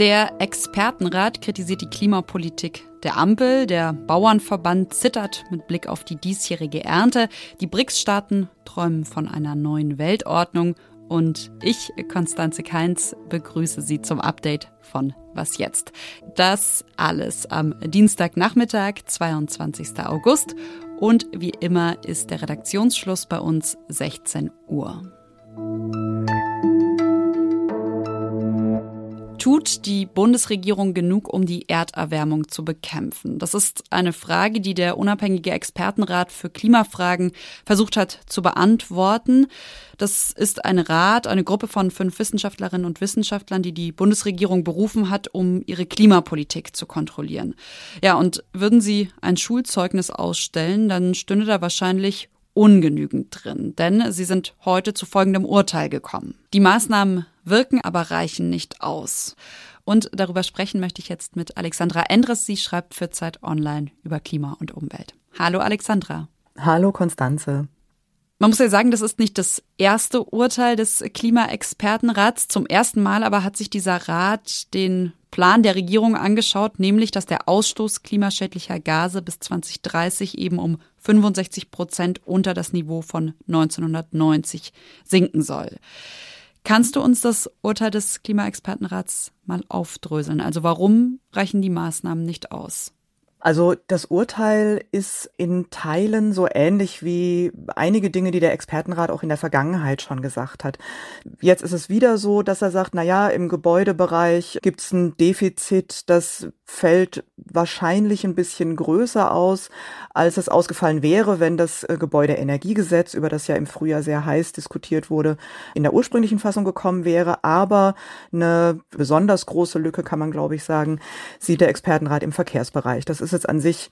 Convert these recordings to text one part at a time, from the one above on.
Der Expertenrat kritisiert die Klimapolitik der Ampel. Der Bauernverband zittert mit Blick auf die diesjährige Ernte. Die BRICS-Staaten träumen von einer neuen Weltordnung. Und ich, Konstanze Keins, begrüße Sie zum Update von Was jetzt? Das alles am Dienstagnachmittag, 22. August. Und wie immer ist der Redaktionsschluss bei uns 16 Uhr. Tut die Bundesregierung genug, um die Erderwärmung zu bekämpfen? Das ist eine Frage, die der unabhängige Expertenrat für Klimafragen versucht hat zu beantworten. Das ist ein Rat, eine Gruppe von fünf Wissenschaftlerinnen und Wissenschaftlern, die die Bundesregierung berufen hat, um ihre Klimapolitik zu kontrollieren. Ja, und würden sie ein Schulzeugnis ausstellen, dann stünde da wahrscheinlich ungenügend drin, denn sie sind heute zu folgendem Urteil gekommen. Die Maßnahmen wirken, aber reichen nicht aus. Und darüber sprechen möchte ich jetzt mit Alexandra Endres. Sie schreibt für Zeit Online über Klima und Umwelt. Hallo Alexandra. Hallo Konstanze. Man muss ja sagen, das ist nicht das erste Urteil des Klimaexpertenrats. Zum ersten Mal aber hat sich dieser Rat den Plan der Regierung angeschaut, nämlich dass der Ausstoß klimaschädlicher Gase bis 2030 eben um 65 Prozent unter das Niveau von 1990 sinken soll. Kannst du uns das Urteil des Klimaexpertenrats mal aufdröseln? Also warum reichen die Maßnahmen nicht aus? Also das Urteil ist in Teilen so ähnlich wie einige Dinge, die der Expertenrat auch in der Vergangenheit schon gesagt hat. Jetzt ist es wieder so, dass er sagt, na ja, im Gebäudebereich gibt es ein Defizit, das fällt wahrscheinlich ein bisschen größer aus, als es ausgefallen wäre, wenn das äh, Gebäudeenergiegesetz, über das ja im Frühjahr sehr heiß diskutiert wurde, in der ursprünglichen Fassung gekommen wäre. Aber eine besonders große Lücke, kann man glaube ich sagen, sieht der Expertenrat im Verkehrsbereich. Das ist jetzt an sich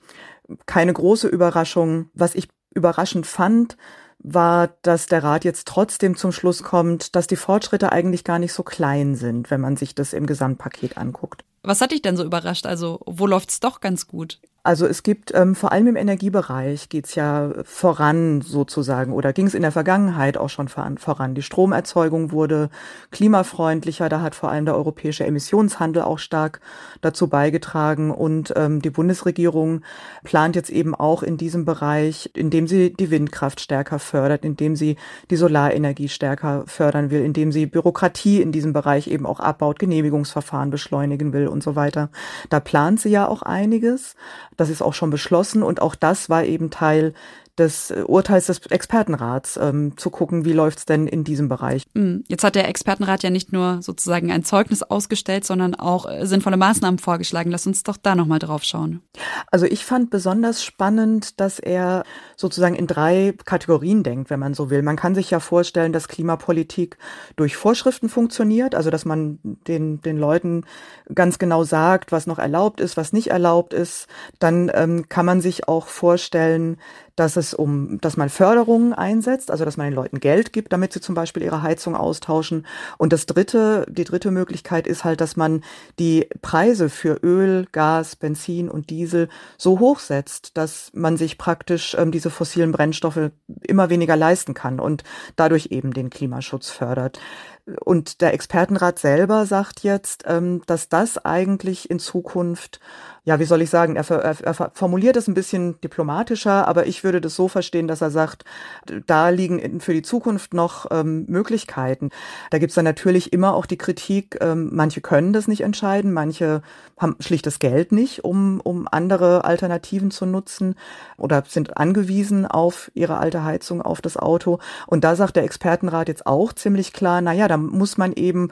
keine große Überraschung. Was ich überraschend fand, war, dass der Rat jetzt trotzdem zum Schluss kommt, dass die Fortschritte eigentlich gar nicht so klein sind, wenn man sich das im Gesamtpaket anguckt. Was hat dich denn so überrascht? Also, wo läuft's doch ganz gut? Also es gibt ähm, vor allem im Energiebereich geht's ja voran sozusagen oder ging es in der Vergangenheit auch schon voran. Die Stromerzeugung wurde klimafreundlicher, da hat vor allem der europäische Emissionshandel auch stark dazu beigetragen und ähm, die Bundesregierung plant jetzt eben auch in diesem Bereich, indem sie die Windkraft stärker fördert, indem sie die Solarenergie stärker fördern will, indem sie Bürokratie in diesem Bereich eben auch abbaut, Genehmigungsverfahren beschleunigen will und so weiter. Da plant sie ja auch einiges. Das ist auch schon beschlossen und auch das war eben Teil des äh, Urteils des Expertenrats, ähm, zu gucken, wie läuft's denn in diesem Bereich. Hm, jetzt hat der Expertenrat ja nicht nur sozusagen ein Zeugnis ausgestellt, sondern auch äh, sinnvolle Maßnahmen vorgeschlagen. Lass uns doch da nochmal drauf schauen. Also ich fand besonders spannend, dass er sozusagen in drei Kategorien denkt, wenn man so will. Man kann sich ja vorstellen, dass Klimapolitik durch Vorschriften funktioniert, also dass man den, den Leuten ganz genau sagt, was noch erlaubt ist, was nicht erlaubt ist. Dann ähm, kann man sich auch vorstellen, dass es um, dass man Förderungen einsetzt, also dass man den Leuten Geld gibt, damit sie zum Beispiel ihre Heizung austauschen. Und das dritte, die dritte Möglichkeit ist halt, dass man die Preise für Öl, Gas, Benzin und Diesel so hoch setzt, dass man sich praktisch ähm, diese fossilen Brennstoffe immer weniger leisten kann und dadurch eben den Klimaschutz fördert. Und der Expertenrat selber sagt jetzt, ähm, dass das eigentlich in Zukunft ja, wie soll ich sagen, er, er, er formuliert es ein bisschen diplomatischer, aber ich würde das so verstehen, dass er sagt, da liegen für die Zukunft noch ähm, Möglichkeiten. Da gibt's dann natürlich immer auch die Kritik, ähm, manche können das nicht entscheiden, manche haben schlicht das Geld nicht, um, um andere Alternativen zu nutzen oder sind angewiesen auf ihre alte Heizung, auf das Auto. Und da sagt der Expertenrat jetzt auch ziemlich klar, na ja, da muss man eben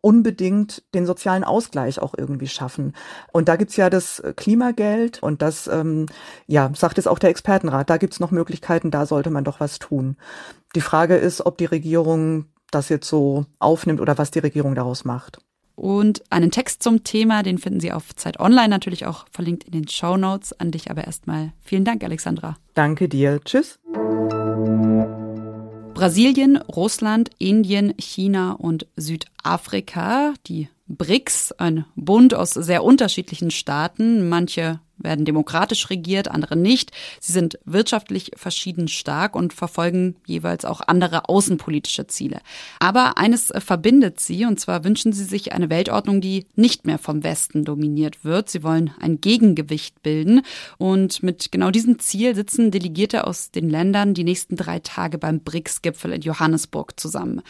unbedingt den sozialen Ausgleich auch irgendwie schaffen. Und da gibt's ja das Klimageld und das, ähm, ja, sagt es auch der Expertenrat, da gibt's noch Möglichkeiten, da sollte man doch was tun. Die Frage ist, ob die Regierung das jetzt so aufnimmt oder was die Regierung daraus macht. Und einen Text zum Thema, den finden Sie auf Zeit Online, natürlich auch verlinkt in den Show Notes. An dich aber erstmal vielen Dank, Alexandra. Danke dir. Tschüss. Brasilien, Russland, Indien, China und Südafrika, die BRICS, ein Bund aus sehr unterschiedlichen Staaten. Manche werden demokratisch regiert, andere nicht. Sie sind wirtschaftlich verschieden stark und verfolgen jeweils auch andere außenpolitische Ziele. Aber eines verbindet sie, und zwar wünschen sie sich eine Weltordnung, die nicht mehr vom Westen dominiert wird. Sie wollen ein Gegengewicht bilden. Und mit genau diesem Ziel sitzen Delegierte aus den Ländern die nächsten drei Tage beim BRICS-Gipfel in Johannesburg zusammen.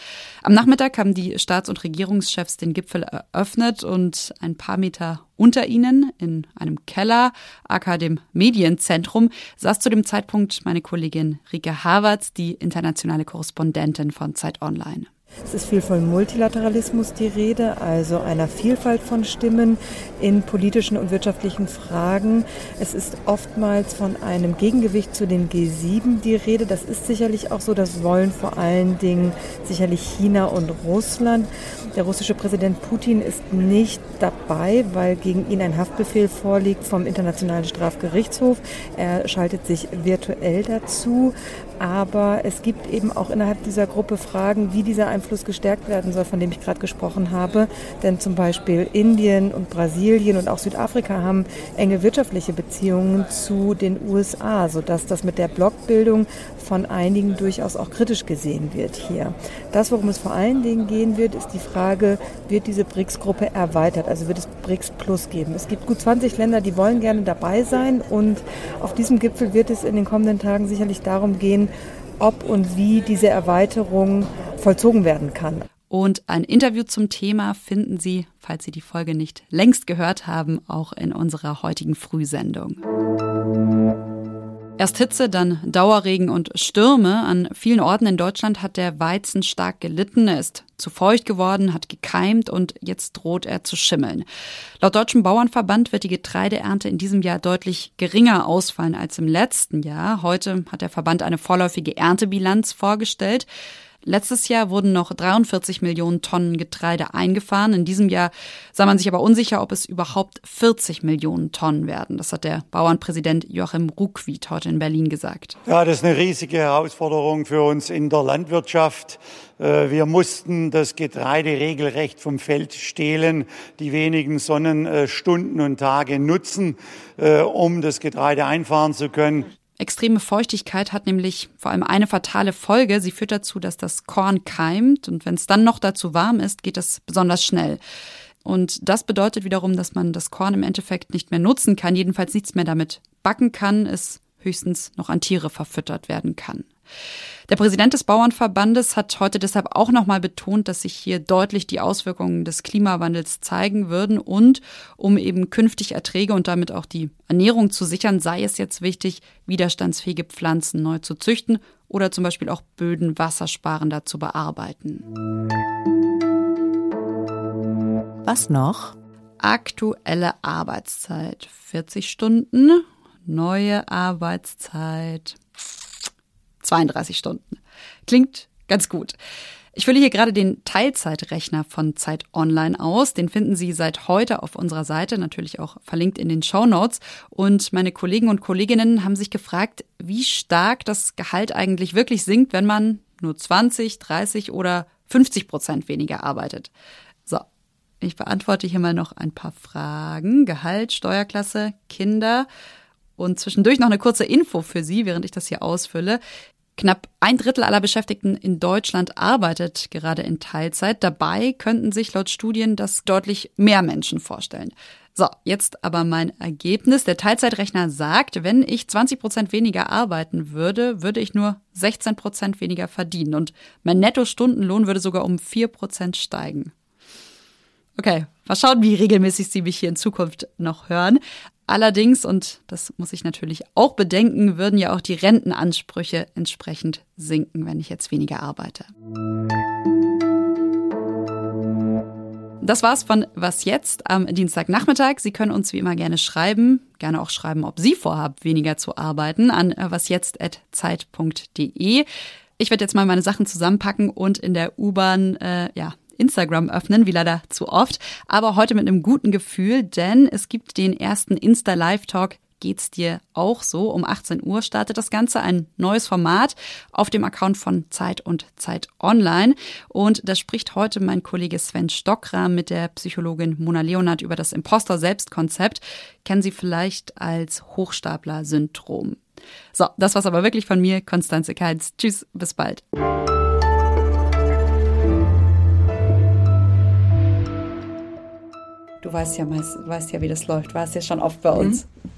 Am Nachmittag haben die Staats- und Regierungschefs den Gipfel eröffnet und ein paar Meter unter ihnen, in einem Keller, aka dem Medienzentrum, saß zu dem Zeitpunkt meine Kollegin Rike Havertz, die internationale Korrespondentin von Zeit Online. Es ist viel von Multilateralismus die Rede, also einer Vielfalt von Stimmen in politischen und wirtschaftlichen Fragen. Es ist oftmals von einem Gegengewicht zu den G7 die Rede. Das ist sicherlich auch so. Das wollen vor allen Dingen sicherlich China und Russland. Der russische Präsident Putin ist nicht dabei, weil gegen ihn ein Haftbefehl vorliegt vom Internationalen Strafgerichtshof. Er schaltet sich virtuell dazu. Aber es gibt eben auch innerhalb dieser Gruppe Fragen, wie dieser Einfluss gestärkt werden soll, von dem ich gerade gesprochen habe. Denn zum Beispiel Indien und Brasilien und auch Südafrika haben enge wirtschaftliche Beziehungen zu den USA, sodass das mit der Blockbildung von einigen durchaus auch kritisch gesehen wird hier. Das, worum es vor allen Dingen gehen wird, ist die Frage, wird diese BRICS-Gruppe erweitert? Also wird es BRICS Plus geben? Es gibt gut 20 Länder, die wollen gerne dabei sein und auf diesem Gipfel wird es in den kommenden Tagen sicherlich darum gehen, ob und wie diese Erweiterung vollzogen werden kann. Und ein Interview zum Thema finden Sie, falls Sie die Folge nicht längst gehört haben, auch in unserer heutigen Frühsendung. Erst Hitze, dann Dauerregen und Stürme. An vielen Orten in Deutschland hat der Weizen stark gelitten. Er ist zu feucht geworden, hat gekeimt und jetzt droht er zu schimmeln. Laut Deutschem Bauernverband wird die Getreideernte in diesem Jahr deutlich geringer ausfallen als im letzten Jahr. Heute hat der Verband eine vorläufige Erntebilanz vorgestellt. Letztes Jahr wurden noch 43 Millionen Tonnen Getreide eingefahren. In diesem Jahr sah man sich aber unsicher, ob es überhaupt 40 Millionen Tonnen werden. Das hat der Bauernpräsident Joachim Ruckwied heute in Berlin gesagt. Ja, das ist eine riesige Herausforderung für uns in der Landwirtschaft. Äh, wir mussten das Getreide regelrecht vom Feld stehlen, die wenigen Sonnenstunden und Tage nutzen, äh, um das Getreide einfahren zu können. Extreme Feuchtigkeit hat nämlich vor allem eine fatale Folge. Sie führt dazu, dass das Korn keimt und wenn es dann noch dazu warm ist, geht das besonders schnell. Und das bedeutet wiederum, dass man das Korn im Endeffekt nicht mehr nutzen kann, jedenfalls nichts mehr damit backen kann, es höchstens noch an Tiere verfüttert werden kann. Der Präsident des Bauernverbandes hat heute deshalb auch nochmal betont, dass sich hier deutlich die Auswirkungen des Klimawandels zeigen würden und um eben künftig Erträge und damit auch die Ernährung zu sichern, sei es jetzt wichtig, widerstandsfähige Pflanzen neu zu züchten oder zum Beispiel auch Böden wassersparender zu bearbeiten. Was noch? Aktuelle Arbeitszeit 40 Stunden, neue Arbeitszeit 32 Stunden. Klingt ganz gut. Ich fülle hier gerade den Teilzeitrechner von Zeit Online aus. Den finden Sie seit heute auf unserer Seite, natürlich auch verlinkt in den Show Notes. Und meine Kollegen und Kolleginnen haben sich gefragt, wie stark das Gehalt eigentlich wirklich sinkt, wenn man nur 20, 30 oder 50 Prozent weniger arbeitet. So, ich beantworte hier mal noch ein paar Fragen. Gehalt, Steuerklasse, Kinder. Und zwischendurch noch eine kurze Info für Sie, während ich das hier ausfülle. Knapp ein Drittel aller Beschäftigten in Deutschland arbeitet gerade in Teilzeit. Dabei könnten sich laut Studien das deutlich mehr Menschen vorstellen. So, jetzt aber mein Ergebnis. Der Teilzeitrechner sagt, wenn ich 20 Prozent weniger arbeiten würde, würde ich nur 16 Prozent weniger verdienen und mein Netto-Stundenlohn würde sogar um 4 Prozent steigen. Okay, mal schauen, wie regelmäßig Sie mich hier in Zukunft noch hören. Allerdings, und das muss ich natürlich auch bedenken, würden ja auch die Rentenansprüche entsprechend sinken, wenn ich jetzt weniger arbeite. Das war's von Was jetzt am Dienstagnachmittag. Sie können uns wie immer gerne schreiben, gerne auch schreiben, ob Sie vorhaben, weniger zu arbeiten, an wasjetzt.zeit.de. Ich werde jetzt mal meine Sachen zusammenpacken und in der U-Bahn, äh, ja, Instagram öffnen, wie leider zu oft, aber heute mit einem guten Gefühl, denn es gibt den ersten Insta-Live-Talk geht's dir auch so. Um 18 Uhr startet das Ganze ein neues Format auf dem Account von Zeit und Zeit Online. Und da spricht heute mein Kollege Sven Stockram mit der Psychologin Mona Leonard über das Imposter-Selbstkonzept. Kennen Sie vielleicht als Hochstapler-Syndrom. So, das war's aber wirklich von mir, Konstanze Keins. Tschüss, bis bald. Du weißt ja, meist, weißt ja, wie das läuft. Warst ja schon oft bei uns. Mhm.